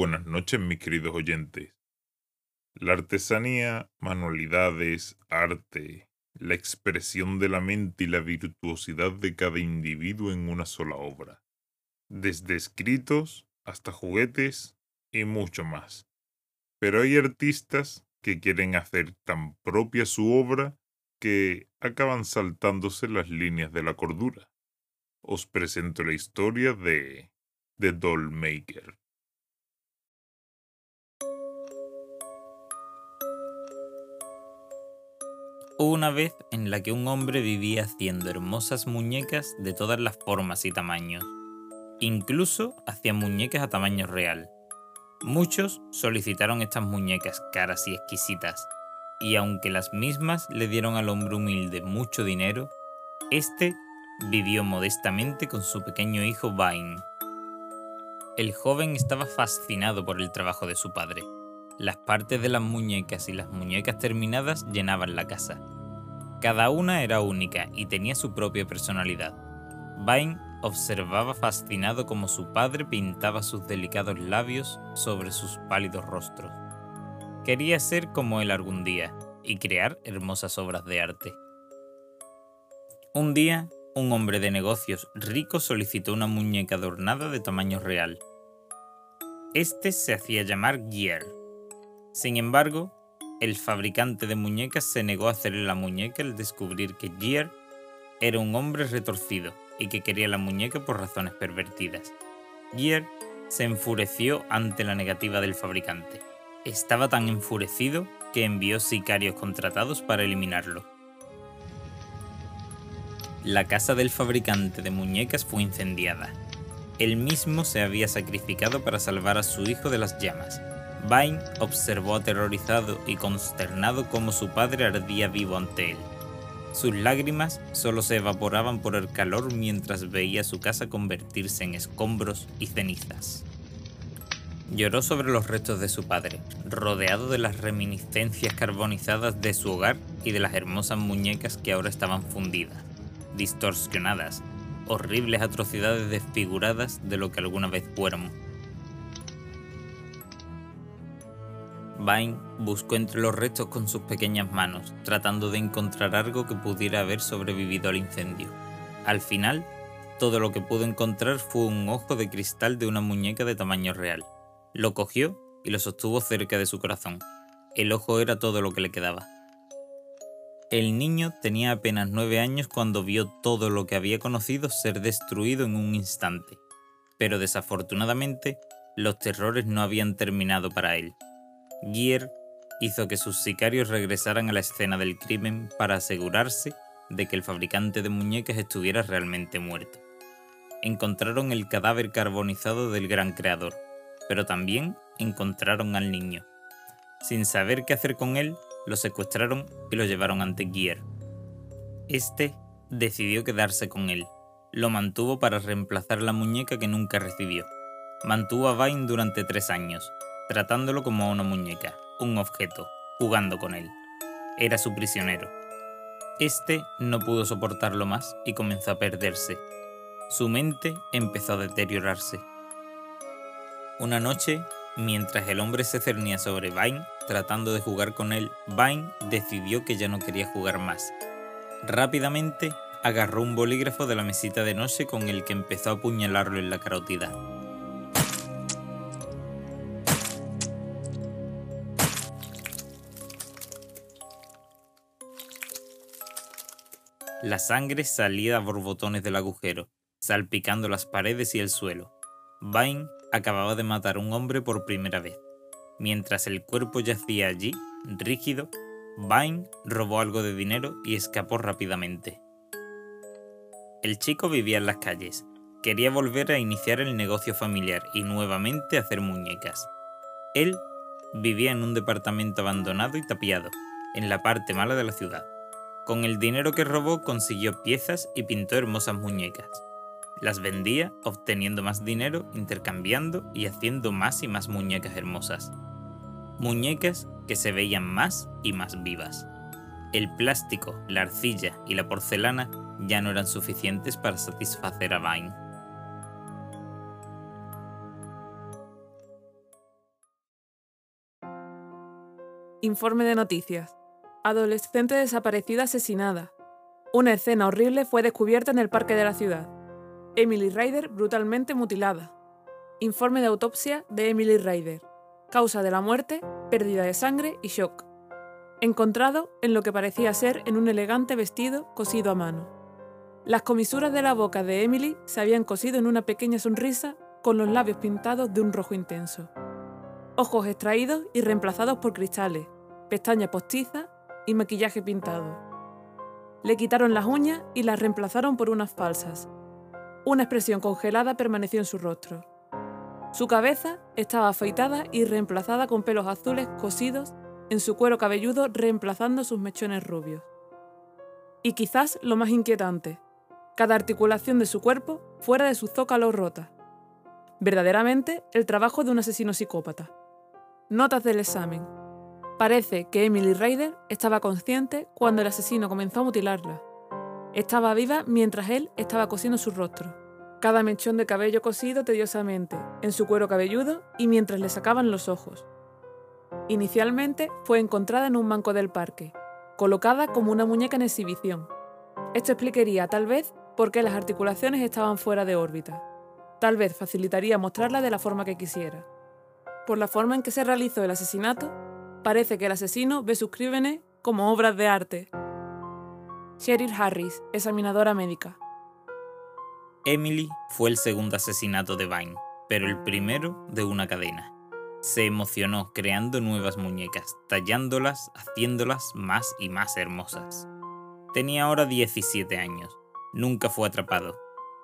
buenas noches, mis queridos oyentes. La artesanía, manualidades, arte, la expresión de la mente y la virtuosidad de cada individuo en una sola obra, desde escritos hasta juguetes y mucho más. Pero hay artistas que quieren hacer tan propia su obra que acaban saltándose las líneas de la cordura. Os presento la historia de The Dollmaker. Hubo una vez en la que un hombre vivía haciendo hermosas muñecas de todas las formas y tamaños. Incluso hacía muñecas a tamaño real. Muchos solicitaron estas muñecas caras y exquisitas, y aunque las mismas le dieron al hombre humilde mucho dinero, este vivió modestamente con su pequeño hijo Vine. El joven estaba fascinado por el trabajo de su padre. Las partes de las muñecas y las muñecas terminadas llenaban la casa. Cada una era única y tenía su propia personalidad. Vine observaba fascinado cómo su padre pintaba sus delicados labios sobre sus pálidos rostros. Quería ser como él algún día y crear hermosas obras de arte. Un día, un hombre de negocios rico solicitó una muñeca adornada de tamaño real. Este se hacía llamar Gier sin embargo, el fabricante de muñecas se negó a hacerle la muñeca al descubrir que Gier era un hombre retorcido y que quería la muñeca por razones pervertidas. Gier se enfureció ante la negativa del fabricante. Estaba tan enfurecido que envió sicarios contratados para eliminarlo. La casa del fabricante de muñecas fue incendiada. Él mismo se había sacrificado para salvar a su hijo de las llamas, Vine observó aterrorizado y consternado cómo su padre ardía vivo ante él. Sus lágrimas solo se evaporaban por el calor mientras veía su casa convertirse en escombros y cenizas. Lloró sobre los restos de su padre, rodeado de las reminiscencias carbonizadas de su hogar y de las hermosas muñecas que ahora estaban fundidas, distorsionadas, horribles atrocidades desfiguradas de lo que alguna vez fueron Vine buscó entre los restos con sus pequeñas manos, tratando de encontrar algo que pudiera haber sobrevivido al incendio. Al final, todo lo que pudo encontrar fue un ojo de cristal de una muñeca de tamaño real. Lo cogió y lo sostuvo cerca de su corazón. El ojo era todo lo que le quedaba. El niño tenía apenas nueve años cuando vio todo lo que había conocido ser destruido en un instante. Pero desafortunadamente, los terrores no habían terminado para él. Gier hizo que sus sicarios regresaran a la escena del crimen para asegurarse de que el fabricante de muñecas estuviera realmente muerto. Encontraron el cadáver carbonizado del gran creador, pero también encontraron al niño. Sin saber qué hacer con él, lo secuestraron y lo llevaron ante Gier. Este decidió quedarse con él. Lo mantuvo para reemplazar la muñeca que nunca recibió. Mantuvo a Vine durante tres años, tratándolo como una muñeca, un objeto, jugando con él. Era su prisionero. Este no pudo soportarlo más y comenzó a perderse. Su mente empezó a deteriorarse. Una noche, mientras el hombre se cernía sobre Vine, tratando de jugar con él, Vine decidió que ya no quería jugar más. Rápidamente, agarró un bolígrafo de la mesita de noche con el que empezó a apuñalarlo en la carotida. La sangre salía a borbotones del agujero, salpicando las paredes y el suelo. Vine acababa de matar a un hombre por primera vez. Mientras el cuerpo yacía allí, rígido, Vine robó algo de dinero y escapó rápidamente. El chico vivía en las calles. Quería volver a iniciar el negocio familiar y nuevamente hacer muñecas. Él vivía en un departamento abandonado y tapiado, en la parte mala de la ciudad. Con el dinero que robó consiguió piezas y pintó hermosas muñecas. Las vendía, obteniendo más dinero, intercambiando y haciendo más y más muñecas hermosas. Muñecas que se veían más y más vivas. El plástico, la arcilla y la porcelana ya no eran suficientes para satisfacer a Vine. Informe de noticias. Adolescente desaparecida asesinada. Una escena horrible fue descubierta en el parque de la ciudad. Emily Ryder brutalmente mutilada. Informe de autopsia de Emily Ryder. Causa de la muerte, pérdida de sangre y shock. Encontrado en lo que parecía ser en un elegante vestido cosido a mano. Las comisuras de la boca de Emily se habían cosido en una pequeña sonrisa con los labios pintados de un rojo intenso. Ojos extraídos y reemplazados por cristales, pestañas postizas y maquillaje pintado. Le quitaron las uñas y las reemplazaron por unas falsas. Una expresión congelada permaneció en su rostro. Su cabeza estaba afeitada y reemplazada con pelos azules cosidos en su cuero cabelludo reemplazando sus mechones rubios. Y quizás lo más inquietante, cada articulación de su cuerpo fuera de su zócalo rota. Verdaderamente el trabajo de un asesino psicópata. Notas del examen. Parece que Emily Ryder estaba consciente cuando el asesino comenzó a mutilarla. Estaba viva mientras él estaba cosiendo su rostro. Cada mechón de cabello cosido tediosamente en su cuero cabelludo y mientras le sacaban los ojos. Inicialmente fue encontrada en un banco del parque, colocada como una muñeca en exhibición. Esto explicaría tal vez por qué las articulaciones estaban fuera de órbita. Tal vez facilitaría mostrarla de la forma que quisiera. Por la forma en que se realizó el asesinato, parece que el asesino ve sus crímenes como obras de arte. Cheryl Harris, examinadora médica. Emily fue el segundo asesinato de Vine, pero el primero de una cadena. Se emocionó creando nuevas muñecas, tallándolas, haciéndolas más y más hermosas. Tenía ahora 17 años. Nunca fue atrapado.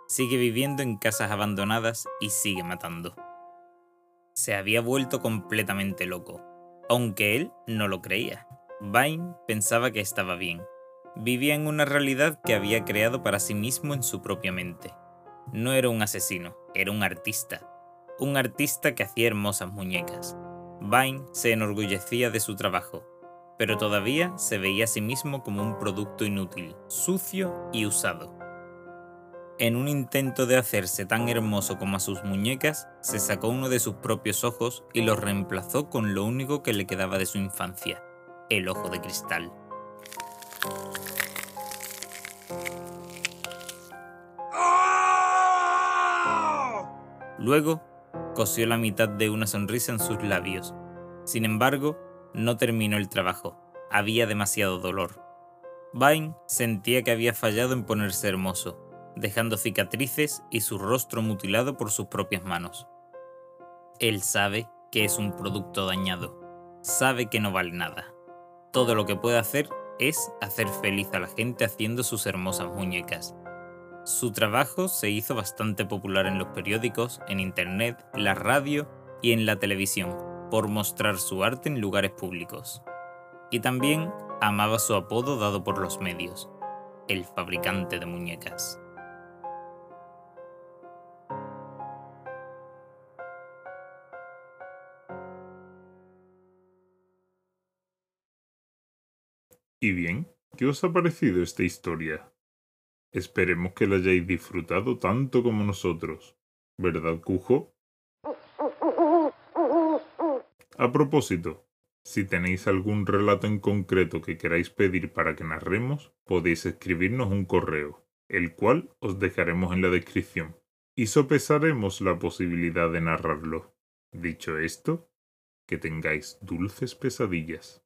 Sigue viviendo en casas abandonadas y sigue matando. Se había vuelto completamente loco, aunque él no lo creía. Vine pensaba que estaba bien. Vivía en una realidad que había creado para sí mismo en su propia mente. No era un asesino, era un artista, un artista que hacía hermosas muñecas. Vine se enorgullecía de su trabajo, pero todavía se veía a sí mismo como un producto inútil, sucio y usado. En un intento de hacerse tan hermoso como a sus muñecas, se sacó uno de sus propios ojos y lo reemplazó con lo único que le quedaba de su infancia, el ojo de cristal. Luego cosió la mitad de una sonrisa en sus labios. Sin embargo, no terminó el trabajo. Había demasiado dolor. Vine sentía que había fallado en ponerse hermoso, dejando cicatrices y su rostro mutilado por sus propias manos. Él sabe que es un producto dañado. Sabe que no vale nada. Todo lo que puede hacer es hacer feliz a la gente haciendo sus hermosas muñecas. Su trabajo se hizo bastante popular en los periódicos, en internet, la radio y en la televisión, por mostrar su arte en lugares públicos. Y también amaba su apodo dado por los medios, el fabricante de muñecas. ¿Y bien? ¿Qué os ha parecido esta historia? Esperemos que la hayáis disfrutado tanto como nosotros. ¿Verdad, Cujo? A propósito, si tenéis algún relato en concreto que queráis pedir para que narremos, podéis escribirnos un correo, el cual os dejaremos en la descripción, y sopesaremos la posibilidad de narrarlo. Dicho esto, que tengáis dulces pesadillas.